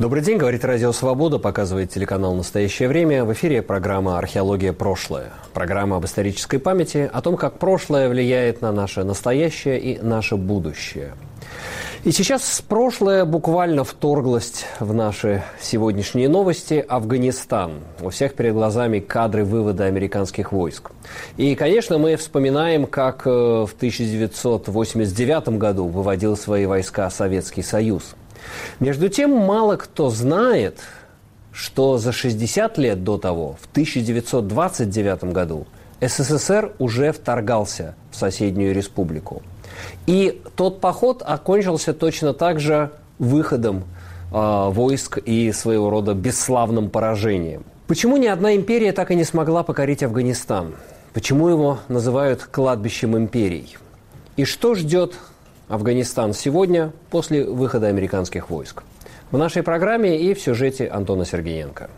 Добрый день, говорит Радио Свобода, показывает телеканал «Настоящее время». В эфире программа «Археология. Прошлое». Программа об исторической памяти, о том, как прошлое влияет на наше настоящее и наше будущее. И сейчас прошлое буквально вторглось в наши сегодняшние новости. Афганистан. У всех перед глазами кадры вывода американских войск. И, конечно, мы вспоминаем, как э, в 1989 году выводил свои войска Советский Союз – между тем, мало кто знает, что за 60 лет до того, в 1929 году, СССР уже вторгался в соседнюю республику. И тот поход окончился точно так же выходом э, войск и своего рода бесславным поражением. Почему ни одна империя так и не смогла покорить Афганистан? Почему его называют кладбищем империй? И что ждет Афганистан сегодня после выхода американских войск. В нашей программе и в сюжете Антона Сергеенко.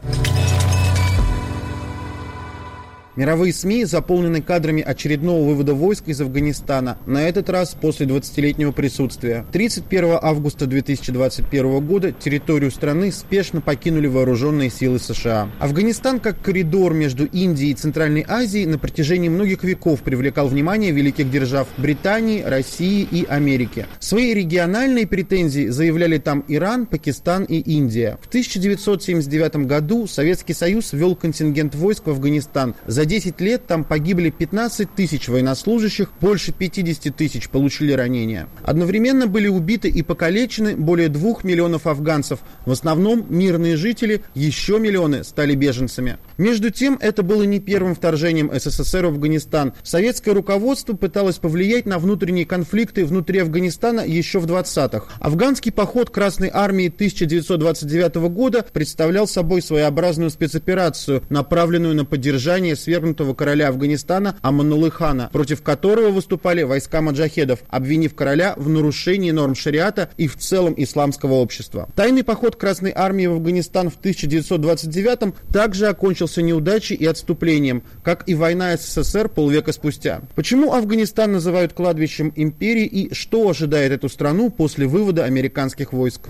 Мировые СМИ заполнены кадрами очередного вывода войск из Афганистана, на этот раз после 20-летнего присутствия. 31 августа 2021 года территорию страны спешно покинули вооруженные силы США. Афганистан, как коридор между Индией и Центральной Азией, на протяжении многих веков привлекал внимание великих держав Британии, России и Америки. Свои региональные претензии заявляли там Иран, Пакистан и Индия. В 1979 году Советский Союз ввел контингент войск в Афганистан – за за 10 лет там погибли 15 тысяч военнослужащих, больше 50 тысяч получили ранения. Одновременно были убиты и покалечены более 2 миллионов афганцев, в основном мирные жители, еще миллионы стали беженцами. Между тем, это было не первым вторжением СССР в Афганистан. Советское руководство пыталось повлиять на внутренние конфликты внутри Афганистана еще в 20-х. Афганский поход Красной Армии 1929 года представлял собой своеобразную спецоперацию, направленную на поддержание связей свергнутого короля Афганистана Аманулы Хана, против которого выступали войска маджахедов, обвинив короля в нарушении норм шариата и в целом исламского общества. Тайный поход Красной Армии в Афганистан в 1929 также окончился неудачей и отступлением, как и война СССР полвека спустя. Почему Афганистан называют кладбищем империи и что ожидает эту страну после вывода американских войск?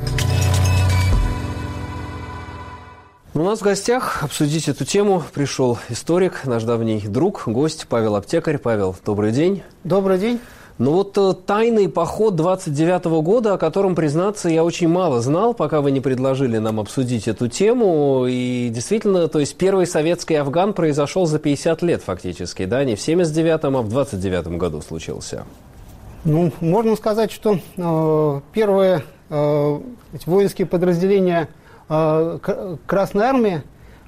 У нас в гостях обсудить эту тему пришел историк, наш давний друг, гость Павел Аптекарь. Павел, добрый день. Добрый день. Ну вот э, тайный поход 29 -го года, о котором, признаться, я очень мало знал, пока вы не предложили нам обсудить эту тему. И действительно, то есть первый советский Афган произошел за 50 лет фактически, да, не в 79-м, а в 29 году случился. Ну, можно сказать, что э, первые э, воинские подразделения – а, Красной Армии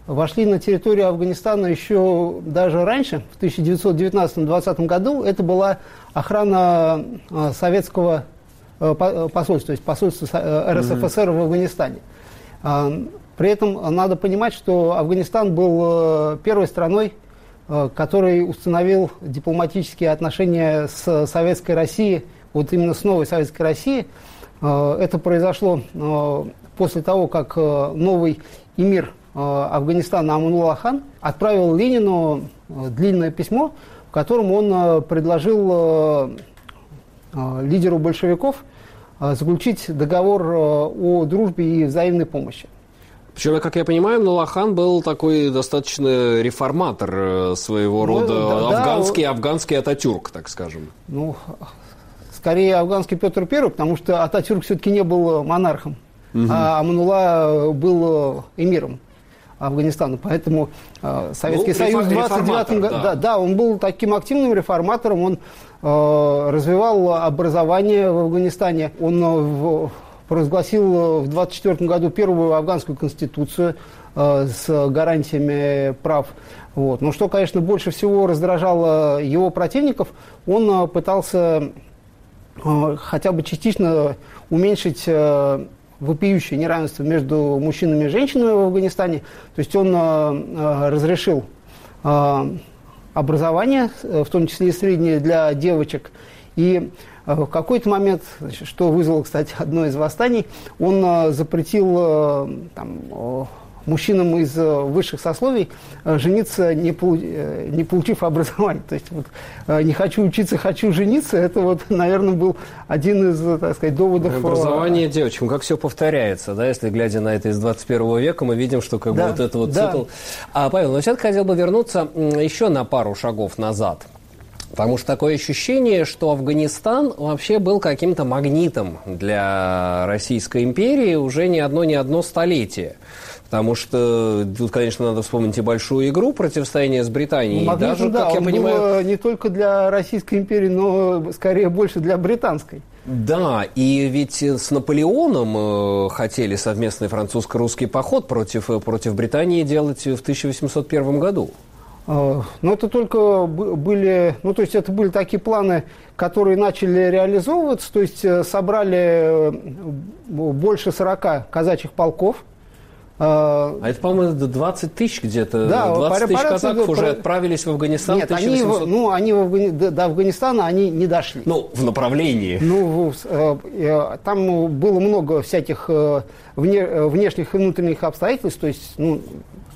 вошли на территорию Афганистана еще даже раньше, в 1919-20 году. Это была охрана а, советского а, посольства, то есть посольства РСФСР в Афганистане. При этом надо понимать, что Афганистан был первой страной, который установил дипломатические отношения с Советской Россией, вот именно с новой Советской Россией. Это произошло после того, как э, новый эмир э, Афганистана Аманулла хан отправил Ленину э, длинное письмо, в котором он предложил лидеру большевиков заключить договор о дружбе и взаимной помощи. Причем, как я понимаю, Нулахан был такой достаточно реформатор своего ну, рода, да, афганский, да, афганский Ататюрк, так скажем. Ну, скорее афганский Петр I, потому что Ататюрк все-таки не был монархом угу. а Аманула был эмиром Афганистана. Поэтому э, Советский ну, Союз в 29 году, да. Да, да, он был таким активным реформатором, он э, развивал образование в Афганистане, он э, в, провозгласил в 24 году первую афганскую конституцию э, с гарантиями прав. Вот. Но что, конечно, больше всего раздражало его противников, он э, пытался э, хотя бы частично уменьшить э, вопиющее неравенство между мужчинами и женщинами в Афганистане. То есть он э, э, разрешил э, образование, в том числе и среднее для девочек. И в какой-то момент, что вызвало, кстати, одно из восстаний, он запретил там, мужчинам из высших сословий жениться, не, полу, не получив образование. То есть вот, не хочу учиться, хочу жениться, это вот, наверное, был один из, так сказать, доводов. Образование девочкам, как все повторяется, да, если глядя на это из 21 века, мы видим, что как да, бы вот это вот да. цикл. А, Павел, но все-таки хотел бы вернуться еще на пару шагов назад. Потому что такое ощущение, что Афганистан вообще был каким-то магнитом для Российской империи уже не одно, не одно столетие. Потому что тут, конечно, надо вспомнить и большую игру противостояния с Британией. Ну, даже, да, как я понимаю, не только для Российской империи, но скорее больше для британской. Да, и ведь с Наполеоном э, хотели совместный французско-русский поход против, э, против Британии делать в 1801 году. Но это только были, ну то есть это были такие планы, которые начали реализовываться, то есть э, собрали э, больше 40 казачьих полков. А это, по-моему, 20 тысяч где-то, да, 20 тысяч казаков уже отправились в Афганистан Нет, они, ну, они в Афгани... до Афганистана они не дошли. Ну, в направлении. Ну, э, там было много всяких внешних и внутренних обстоятельств, то есть, ну,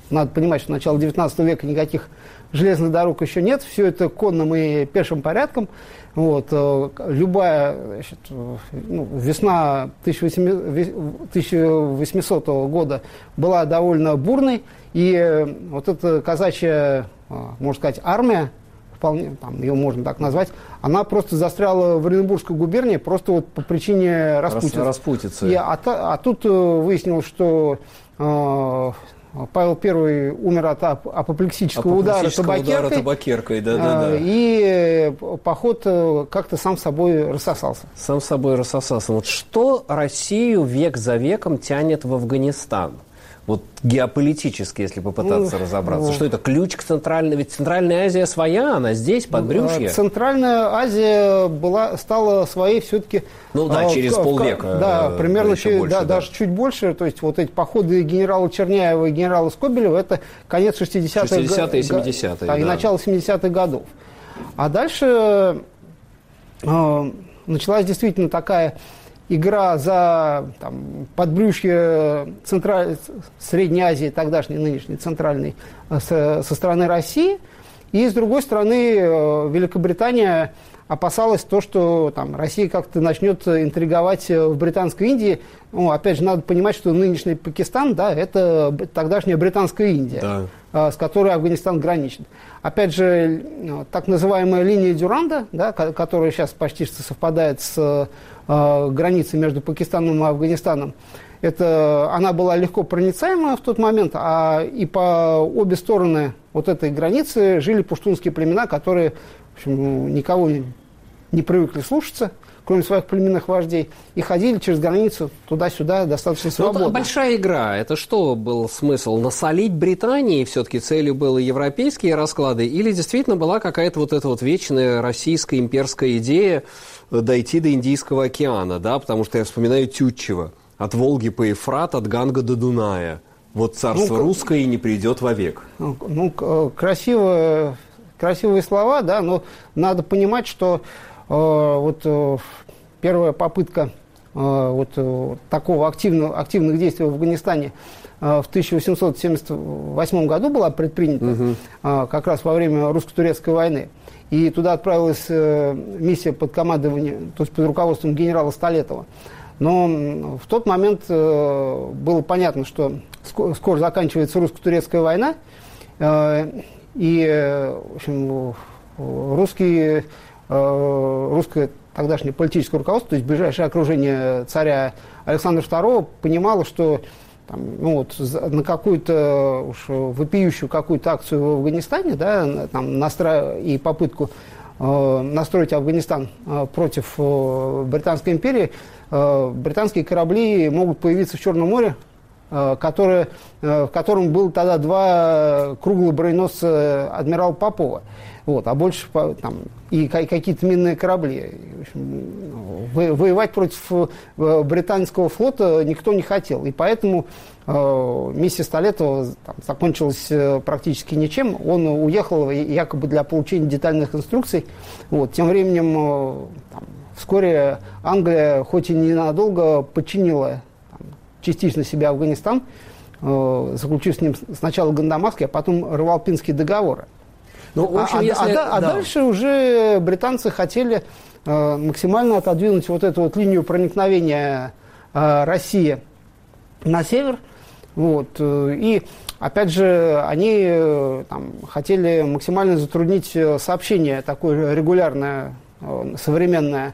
надо понимать, что начало 19 века никаких железных дорог еще нет, все это конным и пешим порядком. Вот, э, любая значит, ну, весна 1800 года была довольно бурной, и э, вот эта казачья, э, можно сказать, армия, вполне, там, ее можно так назвать, она просто застряла в Оренбургской губернии просто вот по причине распутицы. распутицы. И, а, а тут выяснилось, что Павел I умер от апоплексического, удара табакеркой. Удара табакеркой да, да, да. И поход э, как-то сам собой рассосался. Сам собой рассосался. Вот что Россию век за веком тянет в Афганистан? Вот геополитически, если попытаться ну, разобраться. Ну, что это ключ к Центральной... Ведь Центральная Азия своя, она здесь, под брюшье. Центральная Азия была, стала своей все-таки... Ну да, а, через в, полвека. Да, примерно через, больше, да, да. даже чуть больше. То есть вот эти походы генерала Черняева и генерала Скобелева, это конец 60-х. 60-е и 70-е, да. И начало 70-х годов. А дальше э, началась действительно такая игра за там, подбрюшье Централь... Средней Азии, тогдашней, нынешней, центральной, э, со, стороны России. И, с другой стороны, э, Великобритания опасалась то, что там, Россия как-то начнет интриговать в Британской Индии. Ну, опять же, надо понимать, что нынешний Пакистан, да, это тогдашняя Британская Индия, да. Э, с которой Афганистан граничит. Опять же, так называемая линия Дюранда, да, которая сейчас почти что совпадает с э, границы между Пакистаном и Афганистаном, это, она была легко проницаема в тот момент, а и по обе стороны вот этой границы жили пуштунские племена, которые в общем, никого не, не привыкли слушаться, кроме своих племенных вождей, и ходили через границу туда-сюда достаточно свободно. Ну, большая игра. Это что был смысл? Насолить Британии все-таки целью были европейские расклады? Или действительно была какая-то вот эта вот вечная российская имперская идея, дойти до Индийского океана, да, потому что я вспоминаю Тютчева. От Волги по Ефрат, от Ганга до Дуная. Вот царство ну, русское не придет вовек. Ну, ну красивые, красивые слова, да, но надо понимать, что э, вот э, первая попытка э, вот э, такого активного, активных действий в Афганистане э, в 1878 году была предпринята, угу. э, как раз во время русско-турецкой войны. И туда отправилась э, миссия под командованием, то есть под руководством генерала Столетова. Но в тот момент э, было понятно, что скоро, заканчивается русско-турецкая война, э, и в общем, русские, русское тогдашнее политическое руководство, то есть ближайшее окружение царя Александра II понимало, что там, ну вот, на какую-то уж вопиющую какую-то акцию в Афганистане, да, там, настра... и попытку э, настроить Афганистан э, против э, Британской империи, э, британские корабли могут появиться в Черном море, э, которое, э, в котором был тогда два круглых броненосца адмирала Попова. Вот, а больше там, и какие-то минные корабли. В общем, воевать против э, британского флота никто не хотел. И поэтому э, миссия Столетова там, закончилась э, практически ничем. Он уехал якобы для получения детальных инструкций. Вот. Тем временем э, там, вскоре Англия, хоть и ненадолго, подчинила частично себя Афганистан. заключив с ним сначала Гандамасский, а потом Равалпинские договоры. Ну, в общем, а, а если... а, а да. дальше уже британцы хотели максимально отодвинуть вот эту вот линию проникновения России на север. Вот, и Опять же, они э, там, хотели максимально затруднить э, сообщение такое регулярное, э, современное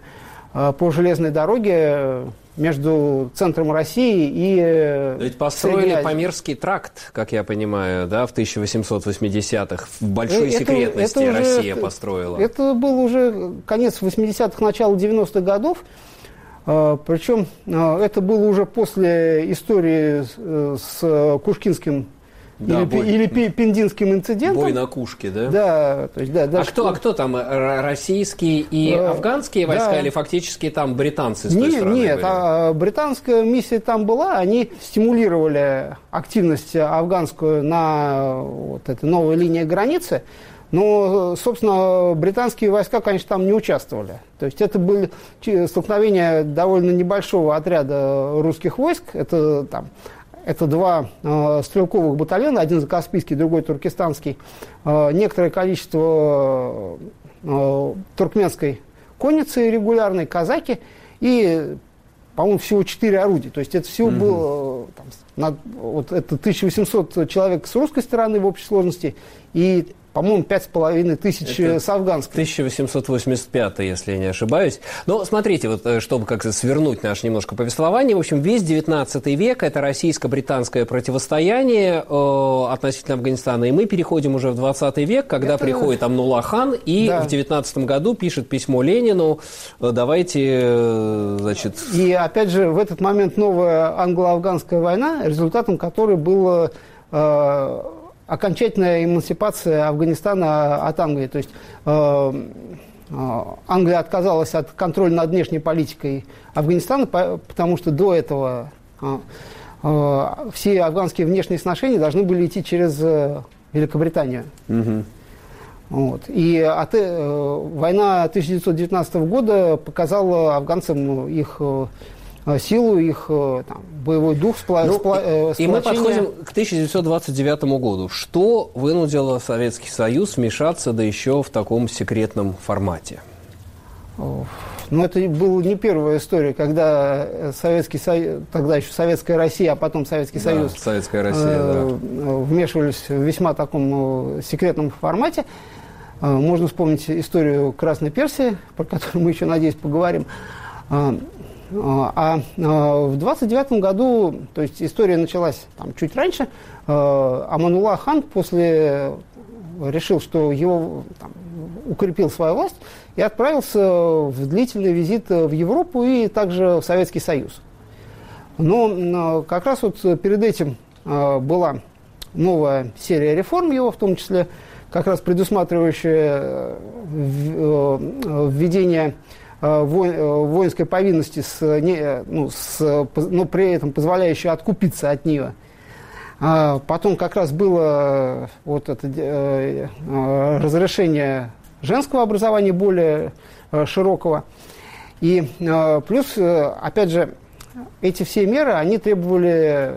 по железной дороге между центром России и Ведь построили Памирский тракт, как я понимаю, да, в 1880-х. В большой это, секретности это уже, Россия построила. Это был уже конец 80-х, начало 90-х годов. Причем это было уже после истории с Кушкинским да, или, бой, или пиндинским инцидентом. Бой на кушке, да? Да. То есть, да а, кто, а кто там, российские и а, афганские войска, да. или фактически там британцы с той нет, стороны Нет, а британская миссия там была, они стимулировали активность афганскую на вот этой новой линии границы, но, собственно, британские войска, конечно, там не участвовали. То есть это были столкновения довольно небольшого отряда русских войск, это там это два э, стрелковых батальона, один за Каспийский, другой туркестанский. Э, некоторое количество э, туркменской конницы регулярной, казаки и, по-моему, всего четыре орудия. То есть это всего угу. было там, на, вот это 1800 человек с русской стороны в общей сложности и по-моему, пять с половиной тысяч Это с афганской. 1885, если я не ошибаюсь. Но смотрите, вот э, чтобы как-то свернуть наше немножко повествование, в общем, весь 19 век – это российско-британское противостояние э, относительно Афганистана. И мы переходим уже в 20 век, когда Это... приходит Амнула хан и да. в 19 году пишет письмо Ленину э, «давайте, э, значит…» И опять же, в этот момент новая англо-афганская война, результатом которой было окончательная эмансипация Афганистана от Англии. То есть э, э, Англия отказалась от контроля над внешней политикой Афганистана, потому что до этого э, все афганские внешние сношения должны были идти через Великобританию. Угу. Вот. И от, война 1919 года показала афганцам их э, Э, силу их э, там, боевой дух, спла... ну, спла... Э, и мы подходим к 1929 году. Что вынудило Советский Союз вмешаться, да еще в таком секретном формате? Ну, это была не первая история, когда Советский Союз, тогда еще Советская Россия, а потом Советский да, Союз Советская Россия, э, да. вмешивались в весьма таком секретном формате. Можно вспомнить историю Красной Персии, про которую мы еще, надеюсь, поговорим. А, а в 29 году, то есть история началась там, чуть раньше, а, Аманула хан после решил, что его там, укрепил свою власть и отправился в длительный визит в Европу и также в Советский Союз. Но как раз вот перед этим а, была новая серия реформ его, в том числе как раз предусматривающая введение Э, э, воинской повинности, с, не, ну, с, но при этом позволяющей откупиться от нее. А потом как раз было вот это э, разрешение женского образования более широкого. И плюс, опять же, эти все меры, они требовали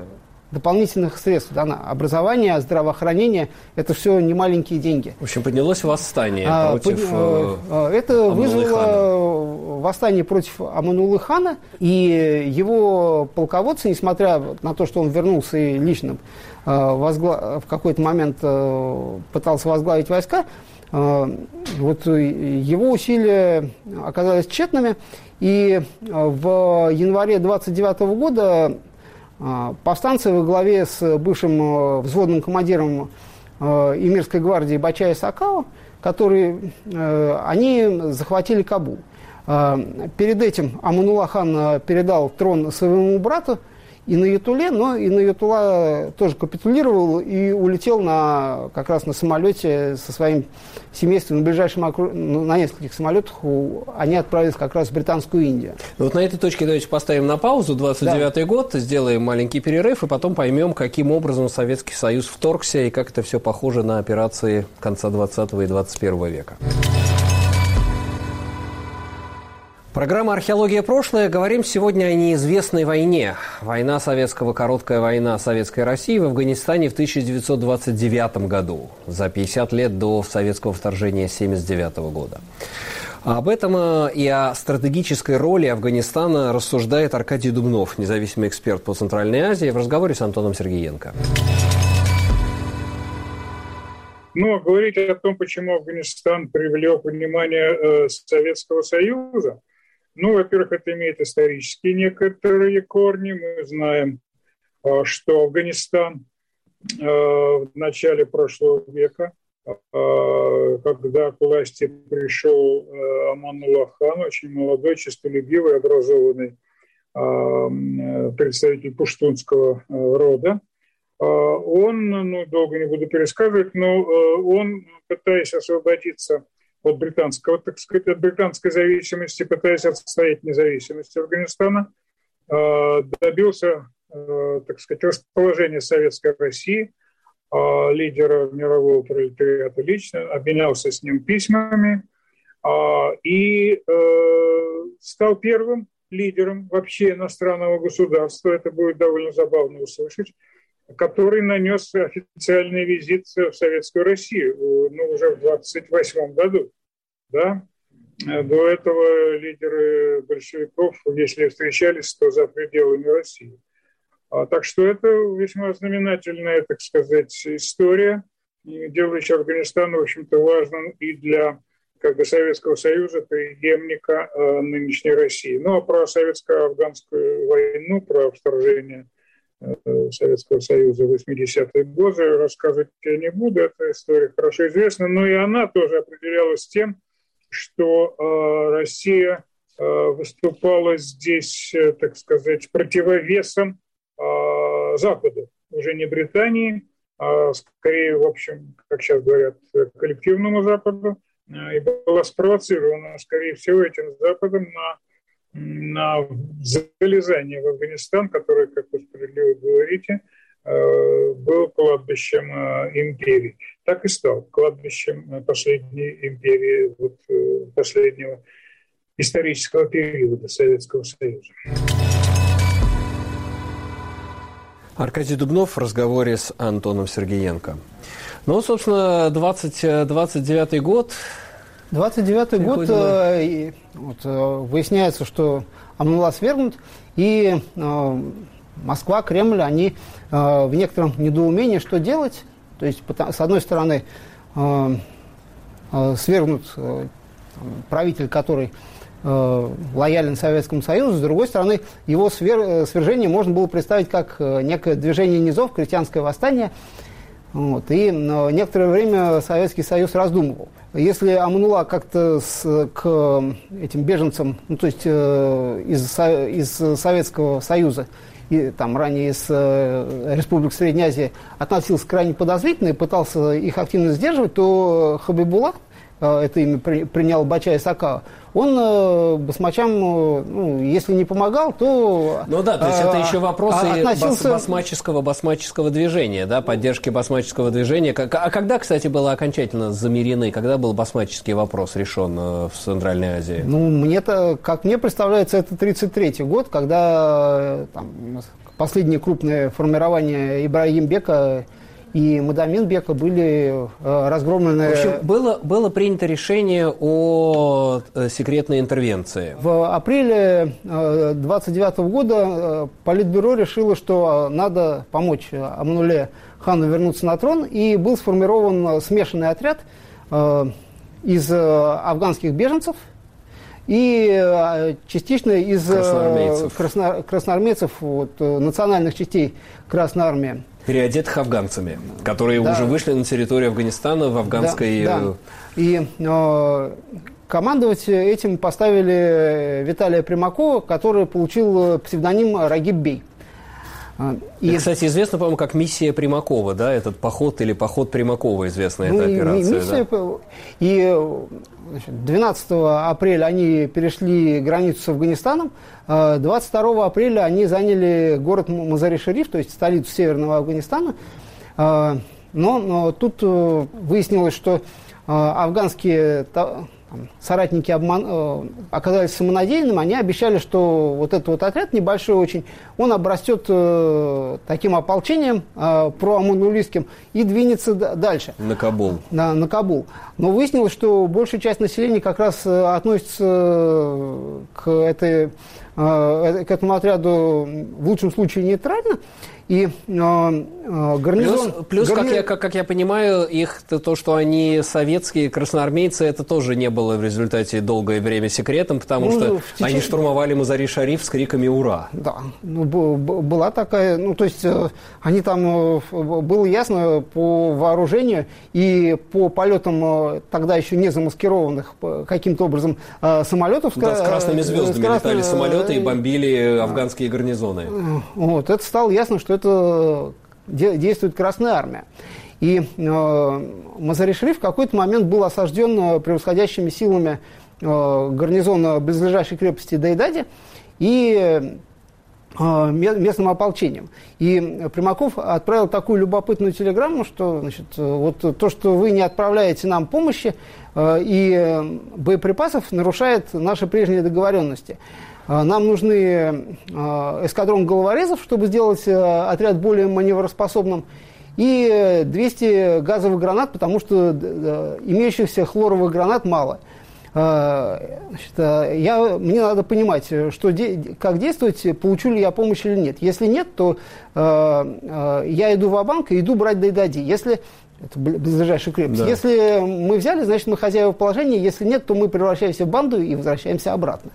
дополнительных средств. Да, образование, здравоохранение – это все не маленькие деньги. В общем, поднялось восстание а, против под, э, э Это вызвало восстание против Аманулы хана, и его полководцы, несмотря на то, что он вернулся и лично э, возгла... в какой-то момент э, пытался возглавить войска, э, вот его усилия оказались тщетными, и в январе 29 года повстанцы во главе с бывшим э, взводным командиром э, Эмирской гвардии Бачая Сакао, которые, э, они захватили Кабул. А, перед этим Аманула хан передал трон своему брату, и на Ятуле, но и на Ятула тоже капитулировал и улетел на, как раз на самолете со своим семейством на ближайшем округ... Ну, на нескольких самолетах они отправились как раз в Британскую Индию. Ну, вот на этой точке давайте поставим на паузу 29 да. год, сделаем маленький перерыв и потом поймем, каким образом Советский Союз вторгся и как это все похоже на операции конца 20 и 21 века. Программа «Археология. Прошлое». Говорим сегодня о неизвестной войне. Война советского, короткая война Советской России в Афганистане в 1929 году, за 50 лет до советского вторжения 1979 года. Об этом э, и о стратегической роли Афганистана рассуждает Аркадий Дубнов, независимый эксперт по Центральной Азии, в разговоре с Антоном Сергеенко. Ну, а говорить о том, почему Афганистан привлек внимание э, Советского Союза, ну, во-первых, это имеет исторические некоторые корни. Мы знаем, э, что Афганистан э, в начале прошлого века а, когда к власти пришел э, Амануллах хан, очень молодой, честолюбивый, образованный представитель пуштунского э, рода. Он, ну, долго не буду пересказывать, но э, он, пытаясь освободиться от британского, так сказать, от британской зависимости, пытаясь отстоять независимость Афганистана, добился, так сказать, расположения Советской России – а, лидера мирового пролетариата лично, обменялся с ним письмами а, и э, стал первым лидером вообще иностранного государства, это будет довольно забавно услышать, который нанес официальный визит в Советскую Россию, ну, уже в 28 году, да. До этого лидеры большевиков, если встречались, то за пределами России. А, так что это весьма знаменательная, так сказать, история, делающая Афганистан, в общем-то, важным и для как бы Советского Союза, преемника э, нынешней России. Ну, а про советско-афганскую войну, про вторжение э, Советского Союза в 80-е годы. Рассказывать я не буду, эта история хорошо известна, но и она тоже определялась тем, что э, Россия э, выступала здесь, э, так сказать, противовесом Запада, уже не Британии, а скорее, в общем, как сейчас говорят, коллективному Западу, и была спровоцирована, скорее всего, этим Западом на, на залезание в Афганистан, который, как вы справедливо говорите, а, был кладбищем империи. Так и стал кладбищем последней империи, вот, э, последнего исторического периода Советского Союза. Аркадий Дубнов в разговоре с Антоном Сергеенко. Ну, собственно, 20, 29 год. 29 год, э, вот, э, выясняется, что Амнула свергнут, и э, Москва, Кремль, они э, в некотором недоумении, что делать. То есть, с одной стороны, э, э, свергнут э, правитель, который Э, лоялен Советскому Союзу, с другой стороны, его свер, э, свержение можно было представить как э, некое движение низов, крестьянское восстание. Вот, и некоторое время Советский Союз раздумывал. Если Аманула как-то к этим беженцам, ну, то есть э, из, из Советского Союза, и там ранее из э, Республик Средней Азии, относился крайне подозрительно и пытался их активно сдерживать, то Хабибула, э, это имя при, принял Бачай Сакава, он э, басмачам, э, ну, если не помогал, то... Ну да, то есть это еще вопросы а, относился... басмаческого, басмаческого движения, да, поддержки басмаческого движения. А когда, кстати, было окончательно замерены, когда был басмаческий вопрос решен э, в Центральной Азии? Ну, мне-то, как мне представляется, это 1933 год, когда там, последнее крупное формирование Ибрагимбека и Мадамин-бека были э, разгромлены... В общем, было, было принято решение о э, секретной интервенции. В апреле 29 э, года Политбюро решило, что надо помочь Амнуле хану вернуться на трон, и был сформирован смешанный отряд из афганских беженцев, и частично из красноармейцев, красно, красноармейцев вот, национальных частей Красной Армии переодетых афганцами, которые да. уже вышли на территорию Афганистана в афганской... Да, да. И э, командовать этим поставили Виталия Примакова, который получил псевдоним Рагиб Бей. И, и, кстати, известно, по-моему, как миссия Примакова, да, этот поход или поход Примакова, известная ну, эта операция. Миссия, да? И значит, 12 апреля они перешли границу с Афганистаном, 22 а, апреля они заняли город Мазари-Шериф, то есть столицу Северного Афганистана. А, но, но тут э, выяснилось, что афганские там, соратники обман, э, оказались самонадеянными, они обещали, что вот этот вот отряд небольшой очень, он обрастет э, таким ополчением э, проаманулистским и двинется дальше. На Кабул. Да, на Кабул. Но выяснилось, что большая часть населения как раз э, относится э, к, этой, э, к этому отряду в лучшем случае нейтрально. И э, э, гарнизон... Плюс, плюс гарни... как, я, как, как я понимаю, их то, то, что они советские красноармейцы, это тоже не было в результате долгое время секретом, потому ну, что течение... они штурмовали Мазари-Шариф с криками «Ура!». Да, ну, была такая... Ну, то есть э, они там... Э, было ясно по вооружению и по полетам э, тогда еще не замаскированных каким-то образом самолетов... Да, с красными звездами с красными... летали самолеты и бомбили афганские гарнизоны. Вот, это стало ясно, что это действует Красная Армия. И э, Мазари-Шериф в какой-то момент был осажден э, превосходящими силами э, гарнизона близлежащей крепости Дайдади и э, местным ополчением. И Примаков отправил такую любопытную телеграмму, что значит, вот то, что вы не отправляете нам помощи э, и боеприпасов, нарушает наши прежние договоренности. А, нам нужны а, эскадрон головорезов, чтобы сделать э, отряд более маневроспособным, и 200 газовых гранат, потому что имеющихся хлоровых гранат мало. А, значит, я, мне надо понимать, что, как действовать, получу ли я помощь или нет. Если нет, то я иду в банк и иду брать Дайдади. Если это ближайшая крепость. Да. Если мы взяли, значит, мы хозяева положения. Если нет, то мы превращаемся в банду и возвращаемся обратно.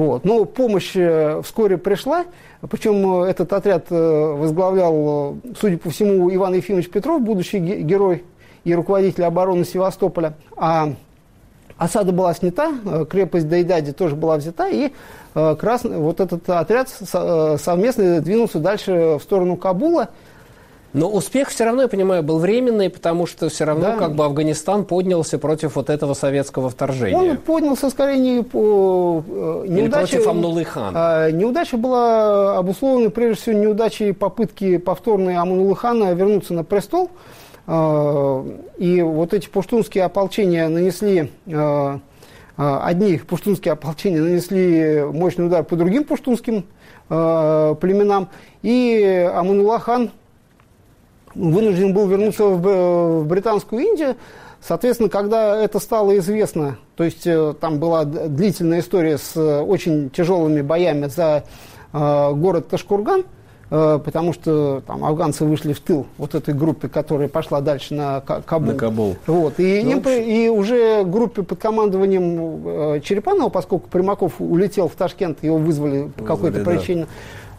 Вот. Но помощь э, вскоре пришла, причем э, этот отряд э, возглавлял, судя по всему, Иван Ефимович Петров, будущий герой и руководитель обороны Севастополя. А осада была снята, крепость Дайдади тоже была взята, и красный, вот этот отряд совместно двинулся дальше в сторону Кабула – но успех все равно, я понимаю, был временный, потому что все равно да. как бы Афганистан поднялся против вот этого советского вторжения. Он поднялся скорее не по э, неудаче. против Амнулы. А, неудача была обусловлена прежде всего неудачей попытки повторной Амнулы хана вернуться на престол. А, и вот эти пуштунские ополчения нанесли а, одни пуштунские ополчения нанесли мощный удар по другим пуштунским племенам, и Аманула хан вынужден был вернуться в, в Британскую Индию. Соответственно, когда это стало известно, то есть э, там была длительная история с э, очень тяжелыми боями за э, город Ташкурган, потому что там афганцы вышли в тыл вот этой группе, которая пошла дальше на Кабул. На Кабул. Вот. И, ну, им, и уже группе под командованием Черепанова, поскольку Примаков улетел в Ташкент, его вызвали по какой-то причине.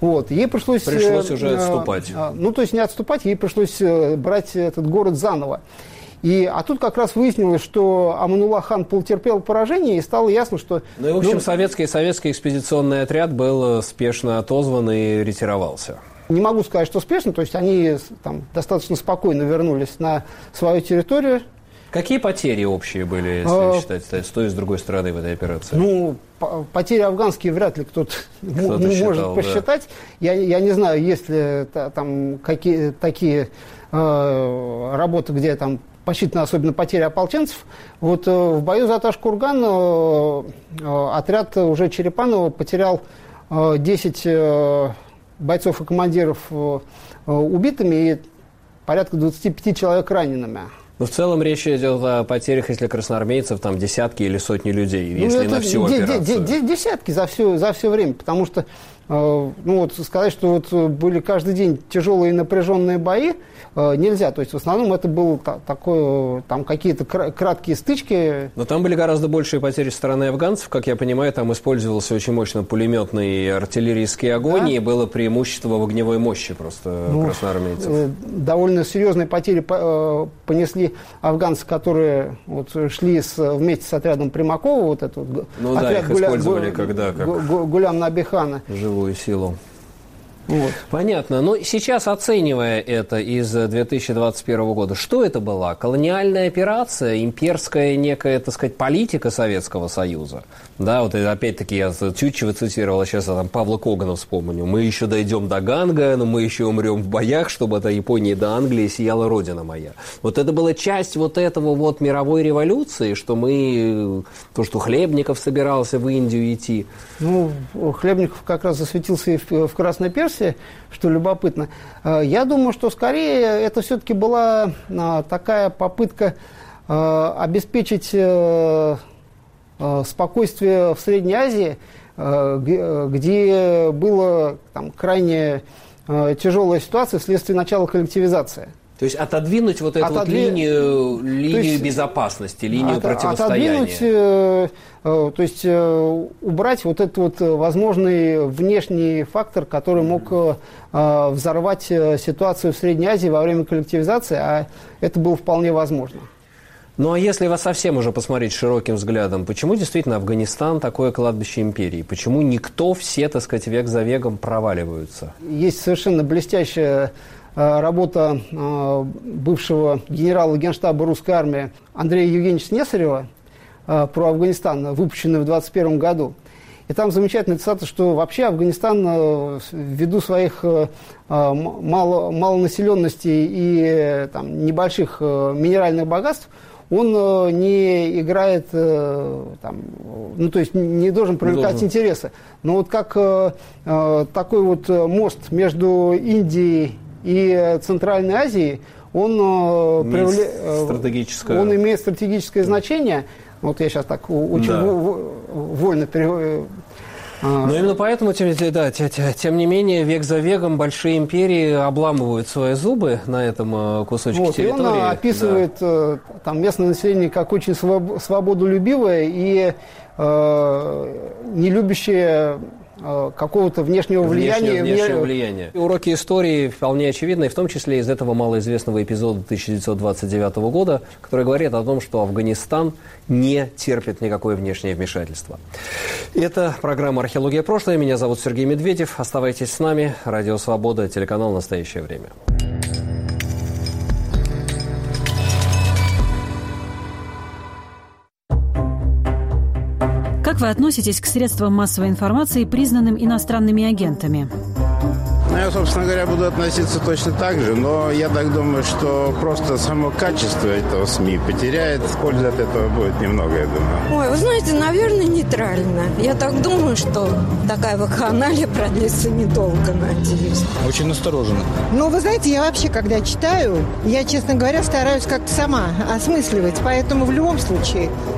Вот. Ей пришлось... Пришлось э, уже э, отступать. Э, ну, то есть не отступать, ей пришлось э, брать этот город заново. И, а тут как раз выяснилось, что Аманула хан потерпел поражение, и стало ясно, что... Ну и, в общем, ну, советский, советский экспедиционный отряд был спешно отозван и ретировался. Не могу сказать, что спешно, то есть они там, достаточно спокойно вернулись на свою территорию, Какие потери общие были, если а, считать, с той и с другой стороны в этой операции? Ну, потери афганские вряд ли кто-то, кто может считал, посчитать. Да. Я, я не знаю, есть ли там какие такие э, работы, где там посчитаны особенно потери ополченцев. Вот э, в бою за Ташкурган э, э, отряд уже Черепанова потерял э, 10 э, бойцов и командиров э, убитыми и порядка 25 человек ранеными. Но ну, в целом речь идет о потерях, если красноармейцев, там десятки или сотни людей, ну, если на всю де- операцию. Де- де- десятки за все, за все время, потому что, ну вот сказать, что вот были каждый день тяжелые напряженные бои, Э, нельзя. То есть в основном это был такое, там какие-то краткие стычки. Но там были гораздо большие потери со стороны афганцев, как я понимаю, там использовался очень мощно пулеметный и артиллерийский огонь, да? и было преимущество в огневой мощи просто ну, красноармейцев. Э, довольно серьезные потери э, понесли афганцы, которые вот шли с, вместе с отрядом Примакова, вот этот. ну, отряд. Ну да, их Гуля, использовали Гуля, когда как. Гулям Набихана. 20 живую силу. Вот. Понятно. Но сейчас, оценивая это из 2021 года, что это была? Колониальная операция, имперская некая, так сказать, политика Советского Союза? Да, вот опять-таки я Тютчева цитировал, сейчас я там Павла Когана вспомню. Мы еще дойдем до Ганга, но мы еще умрем в боях, чтобы от Японии до Англии сияла родина моя. Вот это была часть вот этого вот мировой революции, что мы, то, что Хлебников собирался в Индию идти. Ну, Хлебников как раз засветился и в, в Красной Персии, что любопытно. Э, я думаю, что скорее это все-таки была э, такая попытка э, обеспечить спокойствие в Средней Азии, где была там, крайне тяжелая ситуация вследствие начала коллективизации. То есть отодвинуть вот эту Отодви... вот линию, линию есть, безопасности, линию от, противостояния. Отодвинуть, э, э, то есть э, убрать вот этот вот возможный внешний фактор, который мог э, взорвать э, ситуацию в Средней Азии во время коллективизации, а это было вполне возможно. Ну а если вас совсем уже посмотреть широким взглядом, почему действительно Афганистан такое кладбище империи? Почему никто, все, так сказать, век за веком проваливаются? Есть совершенно блестящая Э, работа э, бывшего генерала генштаба русской армии Андрея Евгеньевича Несарева э, про Афганистан, выпущенная в 2021 году. И там замечательная цитата, что вообще Афганистан ввиду своих мало, малонаселенности и там, небольших минеральных богатств, он не играет, там, ну то есть не должен привлекать должен. интересы. Но вот как такой вот мост между Индией и Центральной Азии, он, э, имеет привле... Э, стратегическое... он имеет стратегическое значение. Вот я сейчас так очень да. вольно перевожу. А. Но именно поэтому, тем, да, тем не менее, век за веком большие империи обламывают свои зубы на этом э, кусочке вот, территории. И он описывает да. там, местное население как очень свободолюбивое и э, не любящее Э, какого-то внешнего влияния. Внешнего влияния. Уроки истории вполне очевидны, в том числе из этого малоизвестного эпизода 1929 года, который говорит о том, что Афганистан не терпит никакое внешнее вмешательство. Это программа «Археология. Прошлое». Меня зовут Сергей Медведев. Оставайтесь с нами. Радио «Свобода», телеканал «Настоящее время». Вы относитесь к средствам массовой информации, признанным иностранными агентами? Ну, я, собственно говоря, буду относиться точно так же, но я так думаю, что просто само качество этого СМИ потеряет. Пользы от этого будет немного, я думаю. Ой, вы знаете, наверное, нейтрально. Я так думаю, что такая вакханалия продлится недолго, надеюсь. Очень настороженно. Ну, вы знаете, я вообще, когда читаю, я, честно говоря, стараюсь как-то сама осмысливать. Поэтому в любом случае, я